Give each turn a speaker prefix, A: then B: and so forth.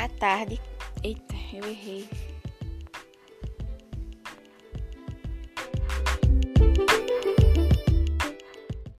A: à tarde. Eita, eu errei.